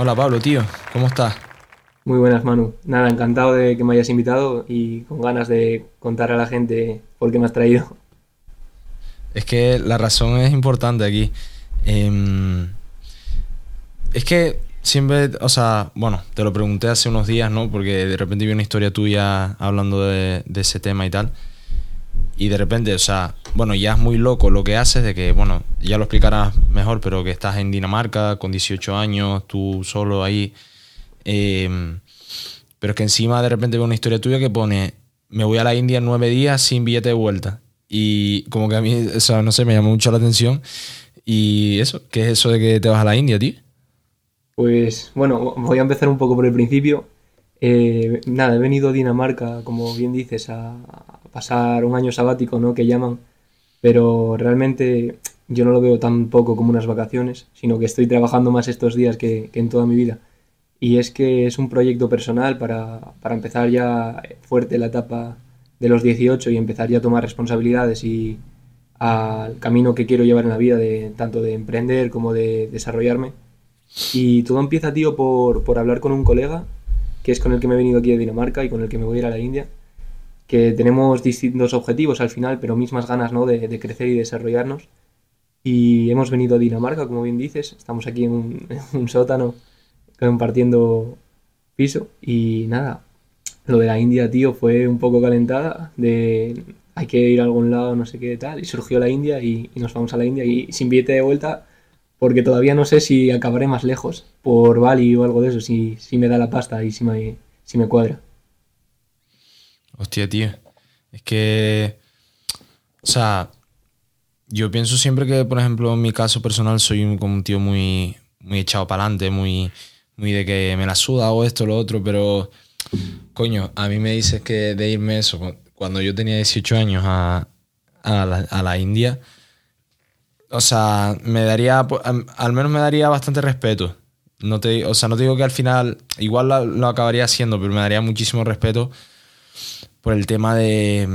Hola Pablo, tío, ¿cómo estás? Muy buenas, Manu. Nada, encantado de que me hayas invitado y con ganas de contar a la gente por qué me has traído. Es que la razón es importante aquí. Em, es que siempre, o sea, bueno, te lo pregunté hace unos días, ¿no? Porque de repente vi una historia tuya hablando de, de ese tema y tal. Y de repente, o sea, bueno, ya es muy loco lo que haces, de que, bueno, ya lo explicarás mejor, pero que estás en Dinamarca con 18 años, tú solo ahí. Em, pero es que encima de repente veo una historia tuya que pone, me voy a la India en nueve días sin billete de vuelta. Y como que a mí, o sea, no sé, me llamó mucho la atención. Y eso, ¿qué es eso de que te vas a la India, tío? Pues bueno, voy a empezar un poco por el principio. Eh, nada, he venido a Dinamarca, como bien dices, a, pasar un año sabático, ¿no? Que llaman, pero realmente yo no lo veo tampoco como unas vacaciones, sino que estoy trabajando más estos días que, en toda mi vida. Y es que es un proyecto personal para, para, empezar ya fuerte la etapa de los 18 y empezar ya a tomar responsabilidades y al camino que quiero llevar en la vida, de, tanto de emprender como de desarrollarme. Y todo empieza, tío, por, por hablar con un colega, que es con el que me he venido aquí de Dinamarca y con el que me voy a ir a la India que tenemos distintos objetivos al final, pero mismas ganas ¿no? de, crecer y desarrollarnos. Y hemos venido a Dinamarca, como bien dices, estamos aquí en un, sótano compartiendo piso y nada, lo de la India, tío, fue un poco calentada, de hay que ir a algún lado, no sé qué tal, y surgió la India y, nos vamos a la India y sin billete de vuelta, porque todavía no sé si acabaré más lejos, por Bali o algo de eso, si, si me da la pasta y si me, si me cuadra. Hostia, tío. Es que. O sea, yo pienso siempre que, por ejemplo, en mi caso personal, soy un, como un tío muy, muy echado para adelante, muy, muy de que me la suda o esto o lo otro, pero. Coño, a mí me dices que de irme eso, cuando yo tenía 18 años a, a, la, a la India, o sea, me daría, al menos me daría bastante respeto. No te, o sea, no te digo que al final, igual lo, lo acabaría haciendo, pero me daría muchísimo respeto por el tema de,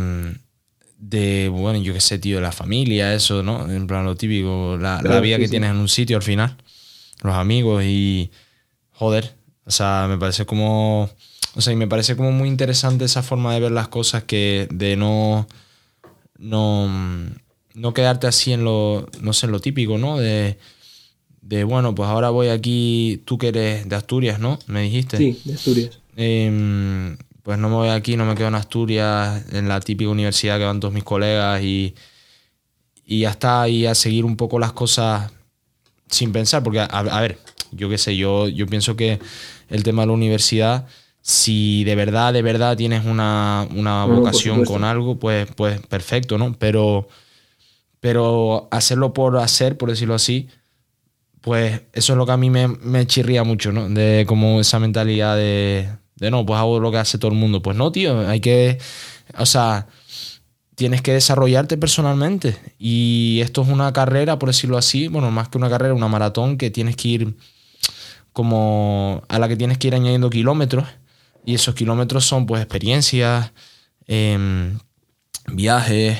de bueno, yo qué sé, tío, la familia, eso, ¿no? En plan, lo típico, la, vida que tienes en un sitio al final, los amigos y, joder, o sea, me parece como, o sea, y me parece como muy interesante esa forma de ver las cosas que de no, no, no quedarte así en lo, no sé, en lo típico, ¿no? De, de, bueno, pues ahora voy aquí, tú que eres de Asturias, ¿no? Me dijiste. Sí, de Asturias. Eh, pues no me voy aquí, no me quedo en Asturias, en la típica universidad que van todos mis colegas y, y ya está, y a seguir un poco las cosas sin pensar, porque a, ver, yo qué sé, yo, yo pienso que el tema de la universidad, si de verdad, de verdad tienes una, vocación con algo, pues, pues perfecto, ¿no? Pero, pero hacerlo por hacer, por decirlo así, pues eso es lo que a mí me, me chirría mucho, ¿no? De como esa mentalidad de, de no, pues hago lo que hace todo el mundo. Pues no, tío, hay que, o sea, tienes que desarrollarte personalmente. Y esto es una carrera, por decirlo así, bueno, más que una carrera, una maratón que tienes que ir como a la que tienes que ir añadiendo kilómetros. Y esos kilómetros son pues experiencias, em, viajes,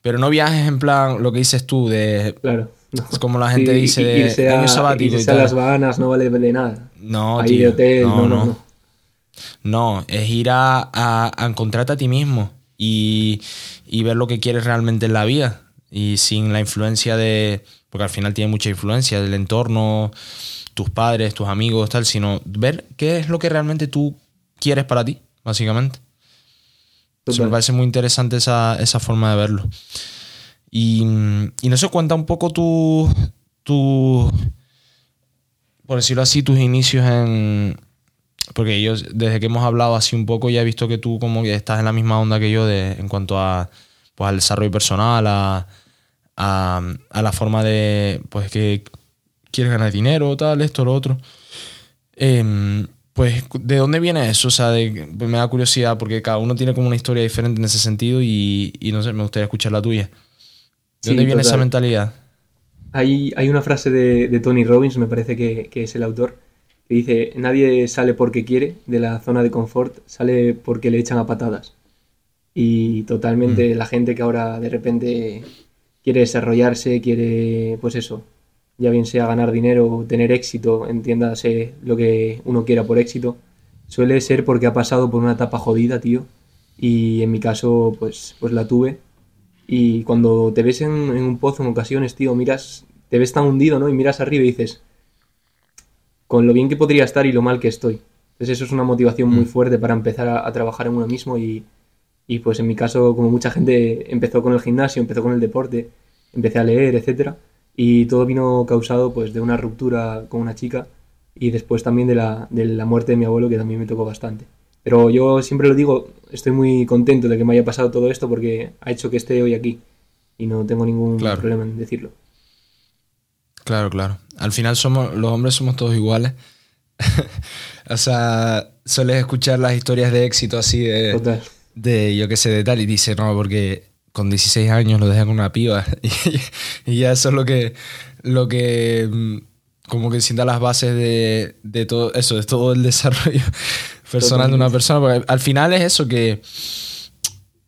pero no viajes en plan lo que dices tú de... Claro. Es como la gente dice de año sabático. y las vanas no vale de nada. No, tío, no, no. No, es ir a, a, encontrarte a ti mismo y, ver lo que quieres realmente en la vida. Y sin la influencia de. Porque al final tiene mucha influencia del entorno, tus padres, tus amigos, tal, sino ver qué es lo que realmente tú quieres para ti, básicamente. me parece muy interesante esa, forma de verlo. Y, y no sé, cuenta un poco tu, tu, por decirlo así, tus inicios en, porque yo, desde que hemos hablado así un poco, ya he visto que tú como que estás en la misma onda que yo de, en cuanto a, pues, al desarrollo personal, a, a, la forma de, pues, que quieres ganar dinero, tal, esto, lo otro. Em, pues, ¿de dónde viene eso? O sea, pues, me da curiosidad porque cada uno tiene como una historia diferente en ese sentido y, no sé, me gustaría escuchar la tuya. ¿De dónde viene esa mentalidad? Hay, hay una frase de, de, Tony Robbins, me parece que, que es el autor, que dice, nadie sale porque quiere de la zona de confort, sale porque le echan a patadas. Y totalmente mm. la gente que ahora de repente quiere desarrollarse, quiere, pues eso, ya bien sea ganar dinero o tener éxito, entiéndase lo que uno quiera por éxito, suele ser porque ha pasado por una etapa jodida, tío. Y en mi caso, pues, pues la tuve. Y cuando te ves en, en un pozo en ocasiones, tío, miras, te ves tan hundido, ¿no? Y miras arriba y dices, con lo bien que podría estar y lo mal que estoy. Entonces eso es una motivación muy Mm. fuerte para empezar a, a trabajar en uno mismo y, y, pues en mi caso, como mucha gente empezó con el gimnasio, empezó con el deporte, empecé a leer, etcétera, y todo vino causado pues de una ruptura con una chica y después también de la, de la muerte de mi abuelo que también me tocó bastante. Pero yo siempre lo digo, estoy muy contento de que me haya pasado todo esto porque ha hecho que esté hoy aquí y no tengo ningún Claro. problema en decirlo. Claro, claro. Al final somos, los hombres somos todos iguales. o sea, sueles escuchar las historias de éxito así de, Total. de yo qué sé, de tal, y dice, no, porque con 16 años lo dejan con una piba. Y, y ya eso es lo que, lo que mm, como que sienta las bases de, de todo eso, de todo el desarrollo personal de una persona. Porque al final es eso que,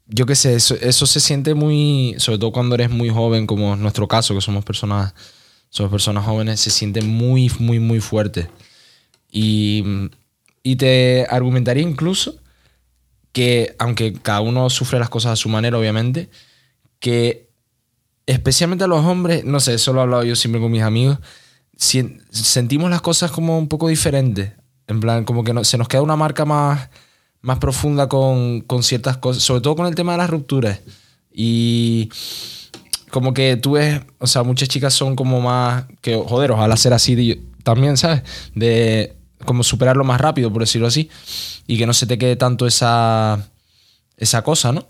yo qué sé, eso, eso se siente muy, sobre todo cuando eres muy joven, como es nuestro caso, que somos personas, somos personas jóvenes, se siente muy, muy, muy fuerte. Y, y te argumentaría incluso que, aunque cada uno sufre las cosas a su manera, obviamente, que especialmente a los hombres, no sé, eso lo he hablado yo siempre con mis amigos, sien- sentimos las cosas como un poco diferentes. En plan, como que no- se nos queda una marca más, más profunda con, con ciertas cosas, sobre todo con el tema de las rupturas. Y como que tú ves, o sea, muchas chicas son como más, que joder, ojalá ser así de- también, ¿sabes? De como superarlo más rápido, por decirlo así, y que no se te quede tanto esa, esa cosa, ¿no?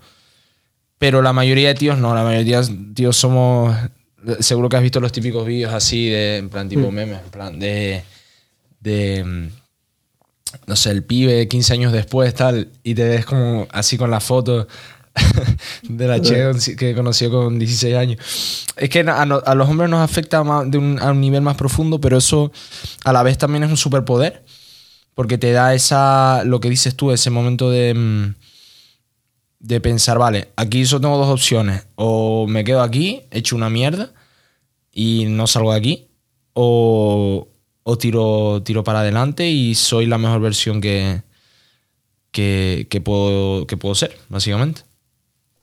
Pero la mayoría de tíos no, la mayoría de tíos somos, seguro que has visto los típicos vídeos así, de, en plan tipo Mm. memes, en plan de, de, mm, no sé, el pibe 15 años después, tal, y te ves como así con la foto de la chica que conoció con 16 años. Es que a, no- a los hombres nos afecta más de un, a un nivel más profundo, pero eso a la vez también es un superpoder, porque te da esa, lo que dices tú, ese momento de, mm, de pensar, vale, aquí solo tengo dos opciones, o me quedo aquí, hecho una mierda, y no salgo de aquí, o, o tiro, tiro para adelante y soy la mejor versión que, que, que puedo, que puedo ser, básicamente.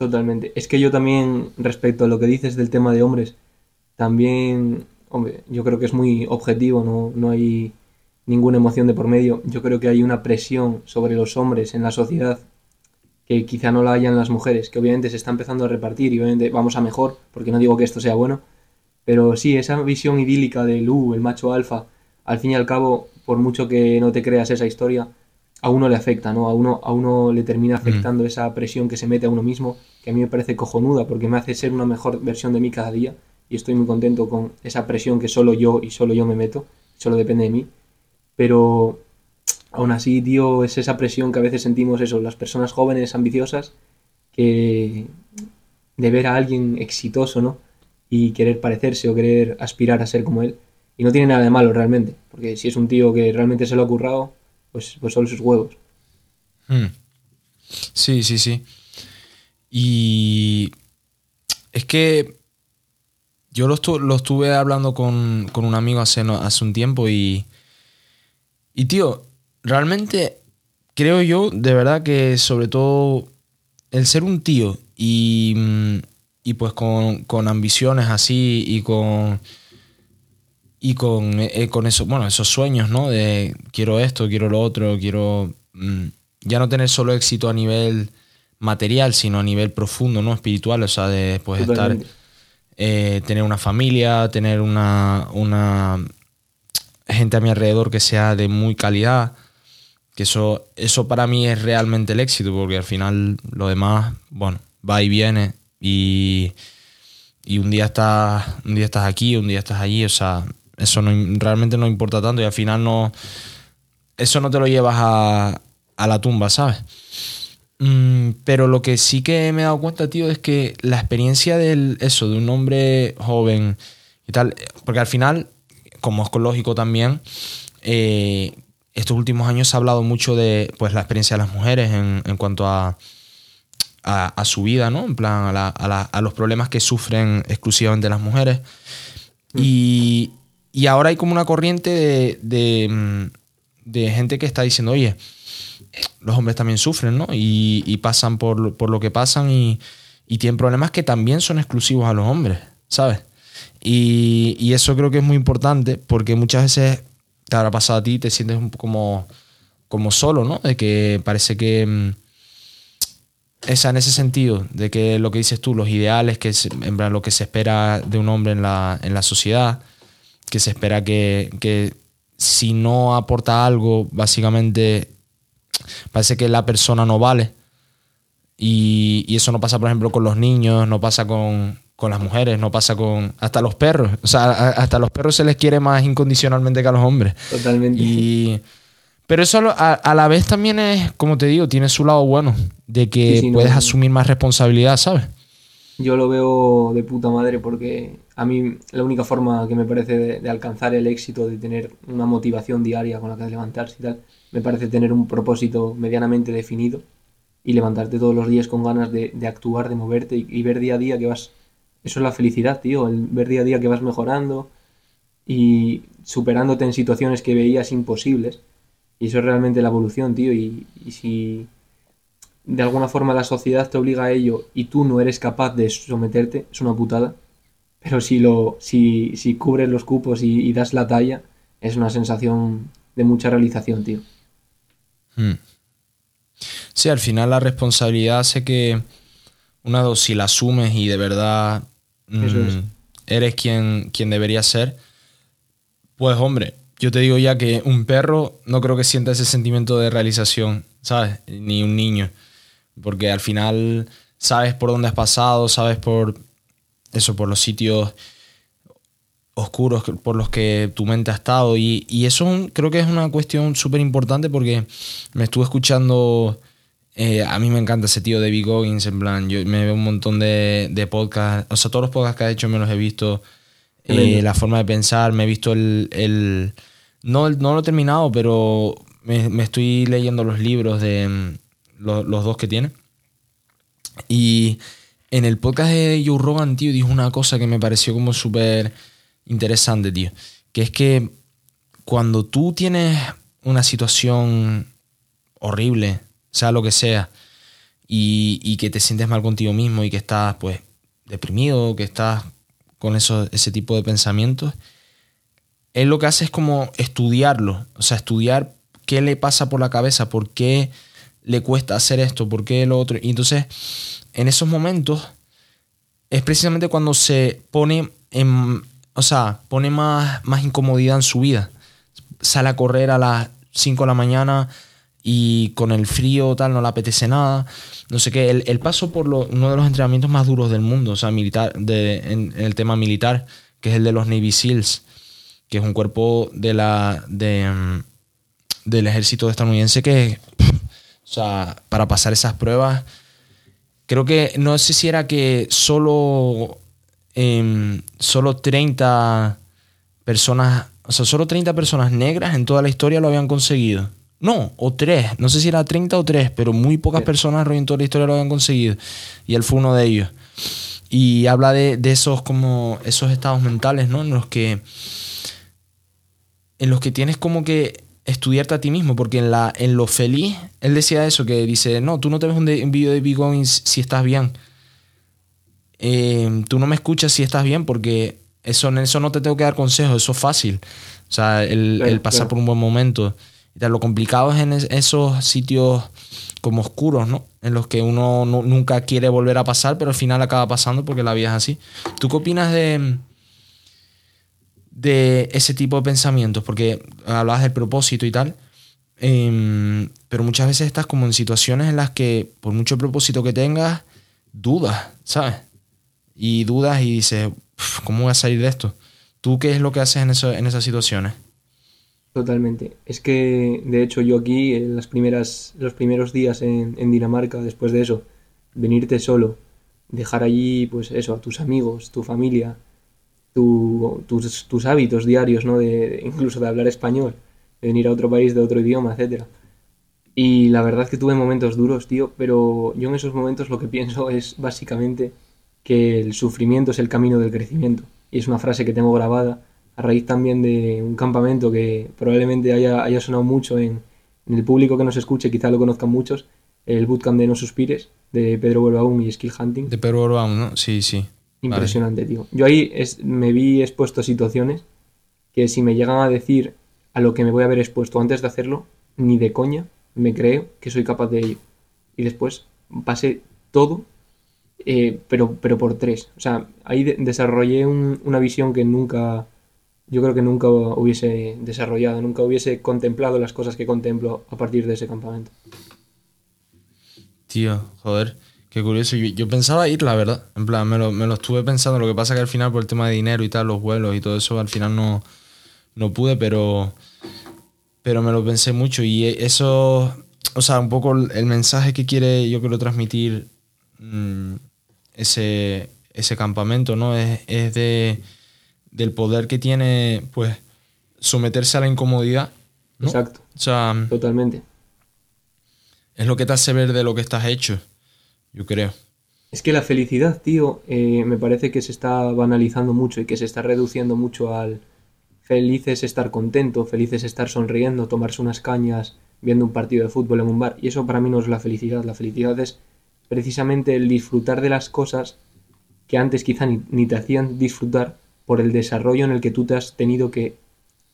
Totalmente. Es que yo también, respecto a lo que dices del tema de hombres, también, hombre, yo creo que es muy objetivo, no, no hay ninguna emoción de por medio. Yo creo que hay una presión sobre los hombres en la sociedad que quizá no la hayan las mujeres, que obviamente se está empezando a repartir y obviamente vamos a mejor, porque no digo que esto sea bueno, pero sí, esa visión idílica del uh, el macho alfa, al fin y al cabo, por mucho que no te creas esa historia, a uno le afecta, ¿no? A uno, a uno le termina afectando esa presión que se mete a uno mismo, que a mí me parece cojonuda, porque me hace ser una mejor versión de mí cada día, y estoy muy contento con esa presión que solo yo y solo yo me meto, solo depende de mí. Pero aún así, tío, es esa presión que a veces sentimos eso, las personas jóvenes ambiciosas, que de ver a alguien exitoso, ¿no? Y querer parecerse o querer aspirar a ser como él. Y no tiene nada de malo realmente, porque si es un tío que realmente se lo ha currado, pues, pues son sus huevos. Hmm. Sí, sí, sí. Y es que yo lo, estu- lo estuve hablando con, con un amigo hace, hace un tiempo y, y, tío, realmente creo yo, de verdad, que sobre todo el ser un tío y, y pues con, con ambiciones así y con y con, eh, con eso, bueno, esos sueños, ¿no? De quiero esto, quiero lo otro, quiero mm, ya no tener solo éxito a nivel material, sino a nivel profundo, ¿no? Espiritual, o sea, de pues estar, eh, tener una familia, tener una, una gente a mi alrededor que sea de muy calidad, que eso, eso para mí es realmente el éxito, porque al final lo demás, bueno, va y viene y, y un día estás, un día estás aquí, un día estás allí, o sea, eso no, realmente no importa tanto y al final no, eso no te lo llevas a, a la tumba, ¿sabes? Mm, pero lo que sí que me he dado cuenta, tío, es que la experiencia del eso, de un hombre joven y tal, porque al final, como es lógico también, eh, estos últimos años se ha hablado mucho de pues, la experiencia de las mujeres en, en cuanto a, a, a su vida, ¿no? En plan, a, la- a la- a los problemas que sufren exclusivamente las mujeres. Y, y ahora hay como una corriente de, de, mm, de gente que está diciendo, oye, los hombres también sufren, ¿no? Y, y pasan por, por, lo que pasan y, y, tienen problemas que también son exclusivos a los hombres, ¿sabes? Y, y, eso creo que es muy importante porque muchas veces te habrá pasado a ti, te sientes un poco como, como solo, ¿no? De que parece que... Mm, esa, en ese sentido, de que lo que dices tú, los ideales, que es, en lo que se espera de un hombre en la, en la sociedad, que se espera que si no aporta algo, básicamente parece que la persona no vale. Y, y, eso no pasa, por ejemplo, con los niños, no pasa con, con, las mujeres, no pasa con hasta los perros. O sea, a, hasta a los perros se les quiere más incondicionalmente que a los hombres. Totalmente. Y, pero eso a, a, la vez también es, como te digo, tiene su lado bueno, de que sí, sí, puedes no, asumir más responsabilidad, ¿sabes? Yo lo veo de puta madre porque a mí la única forma que me parece de, alcanzar el éxito, de tener una motivación diaria con la que levantarse y tal, me parece tener un propósito medianamente definido y levantarte todos los días con ganas de, actuar, de moverte y, y, ver día a día que vas... Eso es la felicidad, tío, el ver día a día que vas mejorando y superándote en situaciones que veías imposibles y eso es realmente la evolución, tío. Y, y, si de alguna forma la sociedad te obliga a ello y tú no eres capaz de someterte, es una putada. Pero si, lo, si, si cubres los cupos y, y das la talla, es una sensación de mucha realización, tío. Hmm. Sí, al final la responsabilidad hace que una dos, si la asumes y de verdad es. eres quien, quien debería ser, pues hombre, yo te digo ya que un perro no creo que sienta ese sentimiento de realización, ¿sabes? Ni un niño. Porque al final sabes por dónde has pasado, sabes por eso, por los sitios oscuros por los que tu mente ha estado. Y, y eso creo que es una cuestión súper importante porque me estuve escuchando. Eh, a mí me encanta ese tío de Big Goggins, en plan, yo me veo un montón de, de podcasts, o sea, todos los podcasts que ha hecho me los he visto. Eh, la forma de pensar, me he visto el, el no, no lo he terminado, pero me, me estoy leyendo los libros de mm, los, los, dos que tiene. Y en el podcast de Joe Rogan, tío, dijo una cosa que me pareció como súper interesante, tío. Que es que cuando tú tienes una situación horrible, sea lo que sea, y, y que te sientes mal contigo mismo y que estás, pues, deprimido, que estás con eso, ese tipo de pensamientos, él lo que hace es como estudiarlo, o sea, estudiar qué le pasa por la cabeza, por qué le cuesta hacer esto, por qué lo otro. Y entonces, en esos momentos, es precisamente cuando se pone en, o sea, pone más, más incomodidad en su vida. Sale a correr a las 5 de la mañana y con el frío tal no le apetece nada. No sé qué, el, el paso por uno de los entrenamientos más duros del mundo, o sea, militar, de, en, en el tema militar, que es el de los Navy SEALs que es un cuerpo de la, de, mm, del ejército estadounidense que, o sea, para pasar esas pruebas, creo que no sé si era que solo, eh, solo 30 personas, o sea, solo 30 personas negras en toda la historia lo habían conseguido. No, o tres, no sé si era 30 o 3, pero muy pocas personas en toda la historia lo habían conseguido. Y él fue uno de ellos. Y habla de, de esos como esos estados mentales, ¿no? En los que en los que tienes como que estudiarte a ti mismo, porque en, la, en lo feliz, él decía eso, que dice, no, tú no te ves un, de, un video de si estás bien. Eh, tú no me escuchas si estás bien, porque eso, en eso no te tengo que dar consejos, eso es fácil. O sea, el, pasar por un buen momento. Lo complicado es en esos sitios como oscuros, ¿no? En los que uno no, nunca quiere volver a pasar, pero al final acaba pasando porque la vida es así. ¿Tú qué opinas de de ese tipo de pensamientos, porque hablabas del propósito y tal, eh, pero muchas veces estás como en situaciones en las que, por mucho propósito que tengas, dudas, ¿sabes? Y dudas y dices, ¿cómo voy a salir de esto? ¿Tú qué es lo que haces en, eso, en esas situaciones? Totalmente. Es que, de hecho, yo aquí, en las primeras, los primeros días en, en Dinamarca, después de eso, venirte solo, dejar allí, pues eso, a tus amigos, tu familia, tu, tus, tus, hábitos diarios, ¿no? De, incluso de hablar español, de venir a otro país de otro idioma, etc. Y la verdad es que tuve momentos duros, tío, pero yo en esos momentos lo que pienso es básicamente que el sufrimiento es el camino del crecimiento. Y es una frase que tengo grabada a raíz también de un campamento que probablemente haya, haya sonado mucho en, en el público que nos escuche, quizá lo conozcan muchos, el bootcamp de No Suspires, de Pedro Borbaum y Skill Hunting. De Pedro Borbaum, ¿no? Sí, sí. Impresionante, tío. Yo ahí es, me vi expuesto a situaciones que si me llegan a decir a lo que me voy a haber expuesto antes de hacerlo, ni de coña me creo que soy capaz de ello. Y después pasé todo, eh, pero, pero por tres. O sea, ahí desarrollé una visión que nunca, yo creo que nunca hubiese desarrollado, nunca hubiese contemplado las cosas que contemplo a partir de ese campamento. Tío, joder, qué curioso. Yo, pensaba ir, la verdad. En plan, me lo, me lo, estuve pensando. Lo que pasa que al final, por el tema de dinero y tal, los vuelos y todo eso, al final no, no pude, pero, pero me lo pensé mucho. Y eso, o sea, un poco el mensaje que quiere, yo quiero transmitir mm, ese, ese campamento, ¿no? Es, es de, del poder que tiene, pues, someterse a la incomodidad. Exacto. O sea, totalmente es lo que te hace ver de lo que estás hecho, yo creo. Es que la felicidad, tío, eh, me parece que se está banalizando mucho y que se está reduciendo mucho al feliz es estar contento, feliz es estar sonriendo, tomarse unas cañas viendo un partido de fútbol en un bar. Y eso para mí no es la felicidad. La felicidad es precisamente el disfrutar de las cosas que antes quizá ni, te hacían disfrutar por el desarrollo en el que tú te has tenido que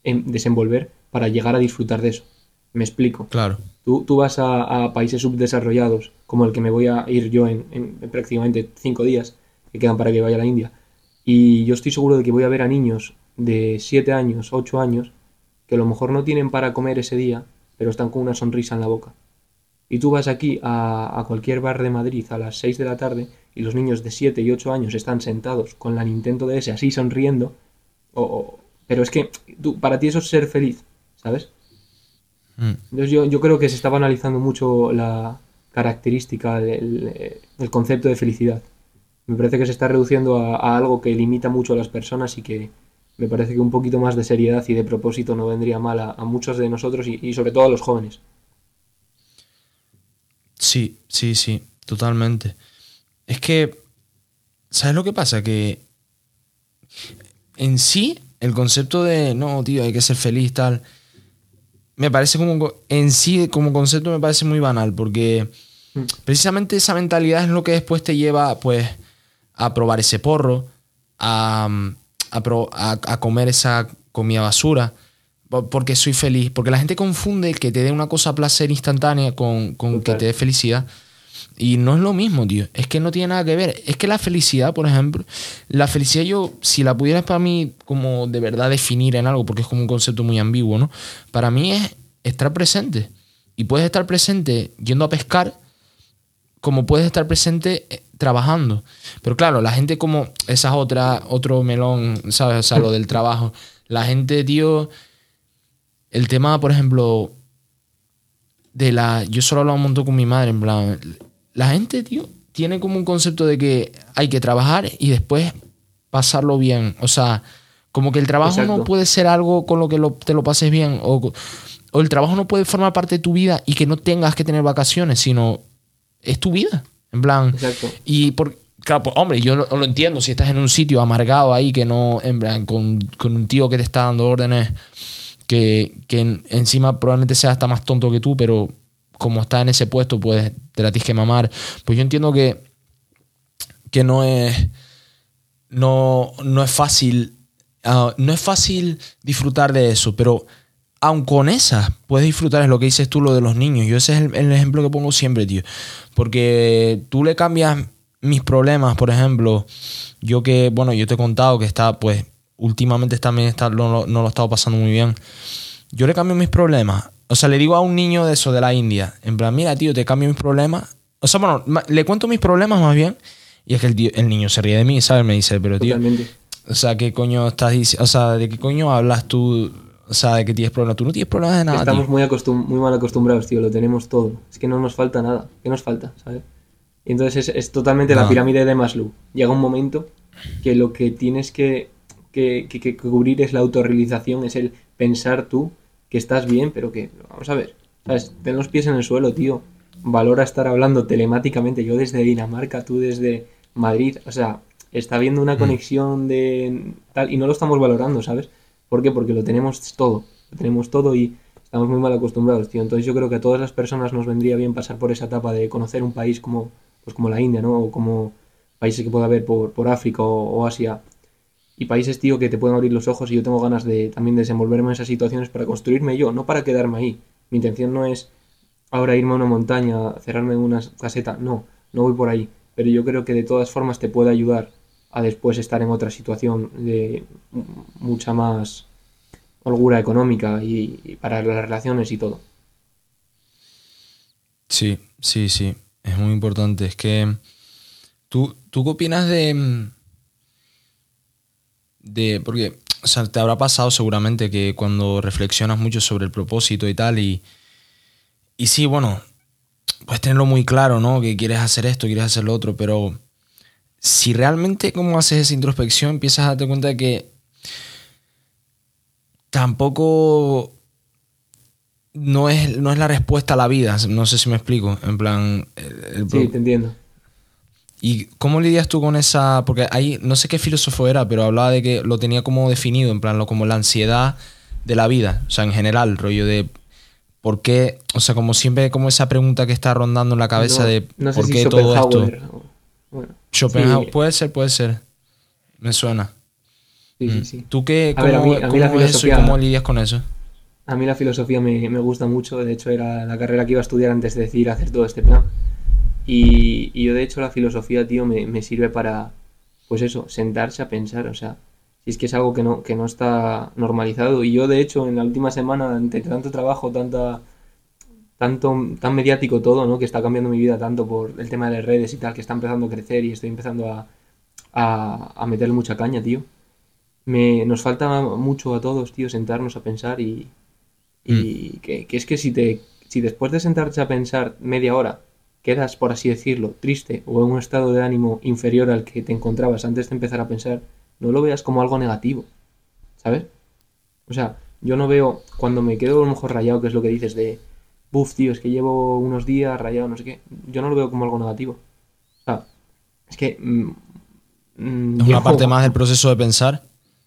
em, desenvolver para llegar a disfrutar de eso. Me explico. Claro. Tú, tú vas a, países subdesarrollados, como el que me voy a ir yo en, prácticamente cinco días, que quedan para que vaya a la India, y yo estoy seguro de que voy a ver a niños de 7 años, 8 años, que a lo mejor no tienen para comer ese día, pero están con una sonrisa en la boca. Y tú vas aquí a, cualquier bar de Madrid a las 6 de la tarde y los niños de 7 y 8 años están sentados con la Nintendo DS así sonriendo. O, pero es que tú, para ti eso es ser feliz, ¿sabes? Mm. Entonces yo, yo, creo que se estaba analizando mucho la característica del, concepto de felicidad. Me parece que se está reduciendo a, algo que limita mucho a las personas y que me parece que un poquito más de seriedad y de propósito no vendría mal a, muchos de nosotros y, sobre todo a los jóvenes. Sí, sí, sí, totalmente. Es que, ¿sabes lo que pasa? Que en sí, el concepto de, no, tío, hay que ser feliz, tal, me parece como, en sí, como concepto, me parece muy banal, porque mm. precisamente esa mentalidad es lo que después te lleva, pues, a probar ese porro, a, a, comer esa comida basura, porque soy feliz. Porque la gente confunde que te dé una cosa placer instantánea con, con que te dé felicidad. Y no es lo mismo, tío. Es que no tiene nada que ver. Es que la felicidad, por ejemplo, la felicidad yo, si la pudieras para mí como de verdad definir en algo, porque es como un concepto muy ambiguo, ¿no? Para mí es estar presente. Y puedes estar presente yendo a pescar, como puedes estar presente eh, trabajando. Pero claro, la gente como, esa es otra, otro melón, ¿sabes? O sea, lo del trabajo. La gente, tío, el tema, por ejemplo, de la... Yo solo hablo un montón con mi madre, en plan, la gente, tío, tiene como un concepto de que hay que trabajar y después pasarlo bien. O sea, como que el trabajo no puede ser algo con lo que te lo pases bien. O, el trabajo no puede formar parte de tu vida y que no tengas que tener vacaciones, sino es tu vida. En plan. Exacto. Y por, claro, pues, hombre, yo lo, entiendo. Si estás en un sitio amargado ahí, que no, en plan, con, un tío que te está dando órdenes, que, encima probablemente sea hasta más tonto que tú, pero como está en ese puesto, pues te la tienes que mamar. Pues yo entiendo que, que no es. No, no es fácil. Ah, no es fácil disfrutar de eso, pero aun con esa puedes disfrutar, es lo que dices tú, lo de los niños. Yo ese es el, ejemplo que pongo siempre, tío. Porque tú le cambias mis problemas, por ejemplo, yo que, bueno, yo te he contado que está, pues, últimamente también está, no, no lo he estado pasando muy bien. Yo le cambio mis problemas o sea, le digo a un niño de eso, de la India, en plan, mira, tío, te cambio mis problemas. O sea, bueno, le cuento mis problemas más bien. Y es que el, el niño se ríe de mí, ¿sabes? Me dice, pero tío. O sea, ¿qué coño estás diciendo? O sea, ¿de qué coño hablas tú? O sea, de que tienes problemas. Tú no tienes problemas de nada. Estamos Muy, muy mal acostumbrados, tío. Lo tenemos todo. Es que no nos falta nada. ¿Qué nos falta? ¿Sabes? Y entonces es, totalmente la pirámide de Maslow. Llega un momento que lo que tienes que, que, que, que cubrir es la autorrealización, es el pensar tú que estás bien, pero que, vamos a ver, ¿sabes? Ten los pies en el suelo, tío. Valora estar hablando telemáticamente, yo desde Dinamarca, tú desde Madrid, o sea, está habiendo una mm. conexión de tal, y no lo estamos valorando, ¿sabes? ¿Por qué? Porque lo tenemos todo. Lo tenemos todo y estamos muy mal acostumbrados, tío. Entonces yo creo que a todas las personas nos vendría bien pasar por esa etapa de conocer un país como, pues como la India, ¿no? O como países que pueda haber por, por África o, Asia. Y países, tío, que te pueden abrir los ojos y yo tengo ganas de también desenvolverme en esas situaciones para construirme yo, no para quedarme ahí. Mi intención no es ahora irme a una montaña, cerrarme en una caseta, no, no voy por ahí. Pero yo creo que de todas formas te puede ayudar a después estar en otra situación de mucha más holgura económica y, para las relaciones y todo. Sí, sí, sí. Es muy importante. Es que. ¿Tú, tú qué opinas de. De. Porque. O sea, te habrá pasado seguramente que cuando reflexionas mucho sobre el propósito y tal, y. Y sí, bueno. Puedes tenerlo muy claro, ¿no? Que quieres hacer esto, quieres hacer lo otro, pero. Si realmente, como haces esa introspección, empiezas a darte cuenta de que tampoco no es, no es la respuesta a la vida. No sé si me explico. En plan. sí, te entiendo. ¿Y cómo lidias tú con esa.? Porque ahí, no sé qué filósofo era, pero hablaba de que lo tenía como definido, en plan, lo, como la ansiedad de la vida. O sea, en general, rollo de. ¿Por qué? O sea, como siempre, como esa pregunta que está rondando en la cabeza de. ¿Por qué todo esto? Schopenhauer. Puede ser, puede ser. Me suena. Sí, sí, mm. ¿Tú qué, cómo, eso y cómo lidias con eso? A mí la filosofía me, gusta mucho, de hecho era la carrera que iba a estudiar antes de decidir hacer todo este plan. Y, yo de hecho la filosofía, tío, me, sirve para, pues eso, sentarse a pensar, o sea, si es que es algo que no, que no está normalizado. Y yo de hecho en la última semana, ante tanto trabajo, tanta tanto tan mediático todo, ¿no? Que está cambiando mi vida tanto por el tema de las redes y tal, que está empezando a crecer y estoy empezando a, a, a meterle mucha caña, tío me, nos falta mucho a todos, tío, sentarnos a pensar y, y mm. que, es que si, te, si después de sentarte a pensar media hora quedas, por así decirlo, triste o en un estado de ánimo inferior al que te encontrabas antes de empezar a pensar, no lo veas como algo negativo, ¿sabes? O sea, yo no veo, cuando me quedo a lo mejor rayado, que es lo que dices de, buf, tío, es que llevo unos días rayado, no sé qué, yo no lo veo como algo negativo. O sea, es que... Mm, mm, ¿Es una parte más del proceso de pensar?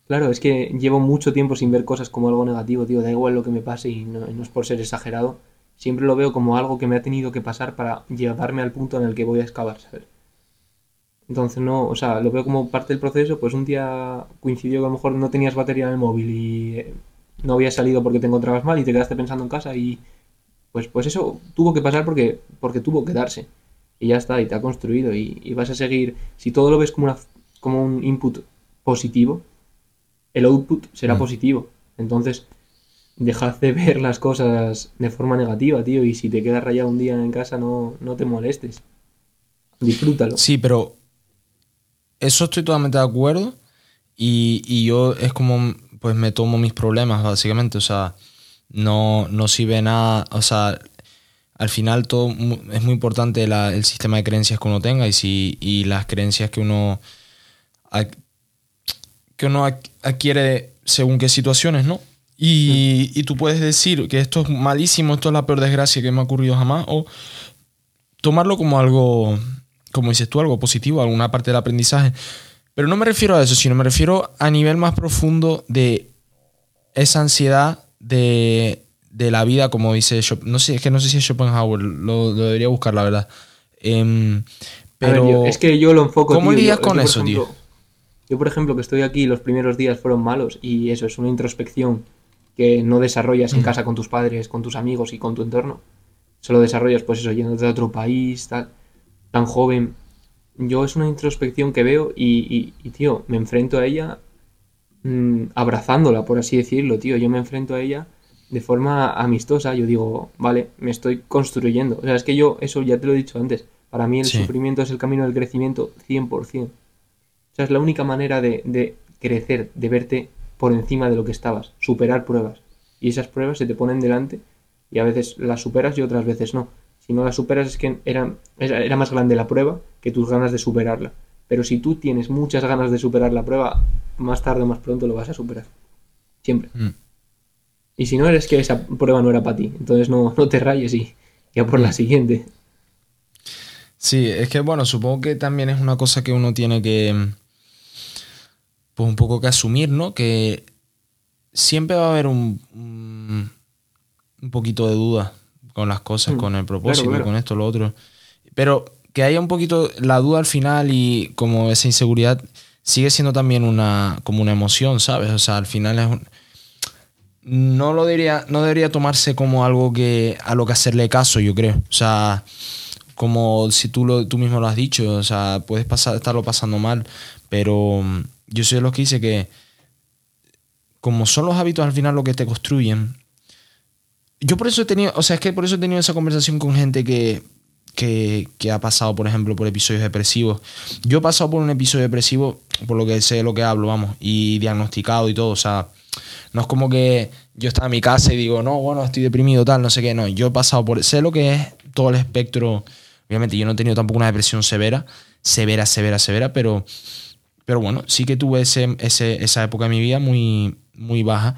Claro, es que llevo mucho tiempo sin ver cosas como algo negativo, tío. Da igual lo que me pase y no, es por ser exagerado. Siempre lo veo como algo que me ha tenido que pasar para llevarme al punto en el que voy a excavar, ¿sabes? Entonces no, o sea, lo veo como parte del proceso. Pues un día coincidió que a lo mejor no tenías batería en el móvil y eh, no habías salido porque te encontrabas mal y te quedaste pensando en casa y pues, pues eso tuvo que pasar porque, porque tuvo que darse. Y ya está, y te ha construido y, y vas a seguir. Si todo lo ves como, una, como un input positivo, el output será mm. positivo. Entonces, dejad de ver las cosas de forma negativa, tío. Y si te quedas rayado un día en casa, no, no te molestes. Disfrútalo. Sí, pero eso estoy totalmente de acuerdo. Y, yo es como, pues me tomo mis problemas, básicamente. O sea, no, no sirve nada. O sea, al final todo es muy importante el sistema de creencias que uno tenga y, si, y las creencias que uno que uno adquiere según qué situaciones, ¿no? Y, y, tú puedes decir que esto es malísimo, esto es la peor desgracia que me ha ocurrido jamás, o tomarlo como algo, como dices tú, algo positivo, alguna parte del aprendizaje. Pero no me refiero a eso, sino me refiero a nivel más profundo de esa ansiedad de, de la vida, como dice No sé, es que no sé si es Schopenhauer, lo, debería buscar, la verdad. Em, pero, es que yo lo enfoco. ¿Cómo lidias con eso, tío? Yo, por ejemplo, que estoy aquí, los primeros días fueron malos y eso es una introspección que no desarrollas en mm. casa con tus padres, con tus amigos y con tu entorno. Solo desarrollas, pues eso, yéndote a otro país, tal, tan joven. Yo es una introspección que veo y, y, tío, me enfrento a ella mm, abrazándola, por así decirlo, tío. Yo me enfrento a ella de forma amistosa. Yo digo, vale, me estoy construyendo. O sea, es que yo, eso ya te lo he dicho antes. Para mí el sufrimiento es el camino del crecimiento 100%. O sea, es la única manera de, crecer, de verte por encima de lo que estabas, superar pruebas. Y esas pruebas se te ponen delante y a veces las superas y otras veces no. Si no las superas es que era, era más grande la prueba que tus ganas de superarla. Pero si tú tienes muchas ganas de superar la prueba, más tarde o más pronto lo vas a superar. Siempre. Mm. Y si no, eres que esa prueba no era para ti. Entonces no, no te rayes y ya por la mm. siguiente. Sí, es que bueno, supongo que también es una cosa que uno tiene que, pues un poco que asumir, ¿no? Que siempre va a haber un, un, poquito de duda con las cosas, Mm, con el propósito, claro. con esto, lo otro. Pero que haya un poquito la duda al final y como esa inseguridad sigue siendo también una como una emoción, ¿sabes? O sea, al final es un- no lo debería no debería tomarse como algo que a lo que hacerle caso, yo creo. O sea, como si tú lo tú mismo lo has dicho, o sea, puedes pasar estarlo pasando mal, pero yo soy de los que dice que como son los hábitos al final lo que te construyen, yo por eso he tenido, o sea, es que por eso he tenido esa conversación con gente que, que, que ha pasado, por ejemplo, por episodios depresivos. Yo he pasado por un episodio depresivo, por lo que sé lo que hablo, vamos, y diagnosticado y todo, o sea, no es como que yo estaba en mi casa y digo, no, bueno, estoy deprimido, tal, no sé qué, no, yo he pasado por, sé lo que es todo el espectro, obviamente yo no he tenido tampoco una depresión severa, severa, severa, severa, pero, pero bueno, sí que tuve ese, ese, esa época de mi vida muy, muy baja.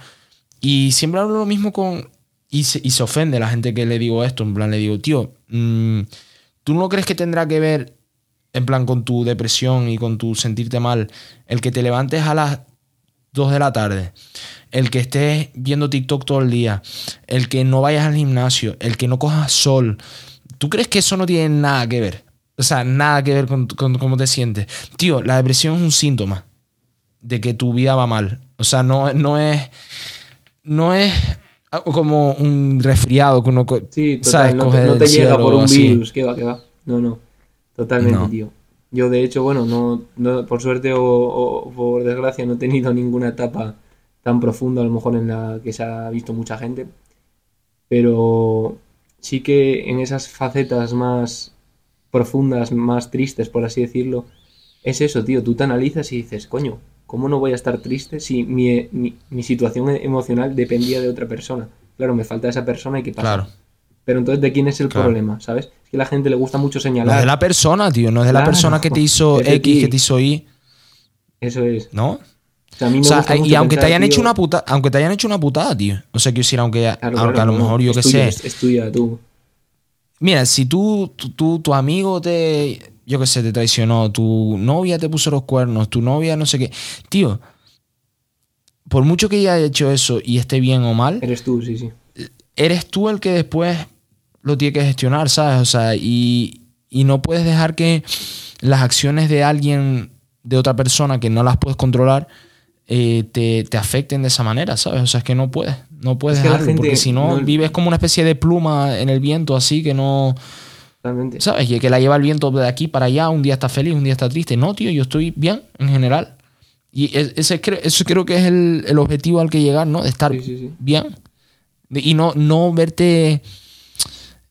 Y siempre hablo lo mismo con. Y se, y se ofende la gente que le digo esto. En plan, le digo, tío, mm, ¿tú no crees que tendrá que ver, en plan, con tu depresión y con tu sentirte mal, el que te levantes a las 2 de la tarde, el que estés viendo TikTok todo el día, el que no vayas al gimnasio, el que no cojas sol? ¿Tú crees que eso no tiene nada que ver? O sea, nada que ver con, con cómo te sientes. Tío, la depresión es un síntoma de que tu vida va mal. O sea, no, no es. No es como un resfriado que uno. Sí, total, ¿sabes? no, te, no te llega por un así. virus, que va, que va. No, no, totalmente, No. tío. Yo, de hecho, bueno, no, no- por suerte o, o por desgracia no he tenido ninguna etapa tan profunda, a lo mejor en la que se ha visto mucha gente, pero sí que en esas facetas más profundas, más tristes, por así decirlo, es eso, tío, tú te analizas y dices, coño, ¿cómo no voy a estar triste si mi, mi- mi situación emocional dependía de otra persona? Claro, me falta esa persona y qué pasa. Claro. Pero entonces, ¿de quién es el Claro. problema? ¿Sabes? Es que a la gente le gusta mucho No es señalar. de la persona, tío. No es de la persona que te hizo X, que te hizo Y. Eso es. ¿no? O sea, a mí me O sea, gusta y mucho aunque te hayan tío, hecho una puta, aunque te hayan hecho una putada, tío. O sea, quiero decir, aunque, a lo no, mejor yo que tuya, sé. Es, es tuya, tú. Mira, si tú, tú, tú- tu amigo te, yo qué sé, te traicionó, tu novia te puso los cuernos, tu novia no sé qué. Tío, por mucho que ella haya hecho eso y esté bien o mal, Eres tú, sí, sí. eres tú el que después lo tiene que gestionar, ¿sabes? O sea, y, y no puedes dejar que las acciones de alguien, de otra persona que no las puedes controlar, eh, te, te afecten de esa manera, ¿sabes? O sea, es que no puedes, no puedes Es que la dejarlo, porque si no, vives como una especie de pluma en el viento, así que no, Totalmente. ¿sabes? Y que la lleva el viento de aquí para allá, un día está feliz, un día está triste. No, tío, yo estoy bien en general. Y es- ese, creo- eso creo que es el, el objetivo al que llegar, ¿no? De estar Sí, sí, sí. bien. Y no, no verte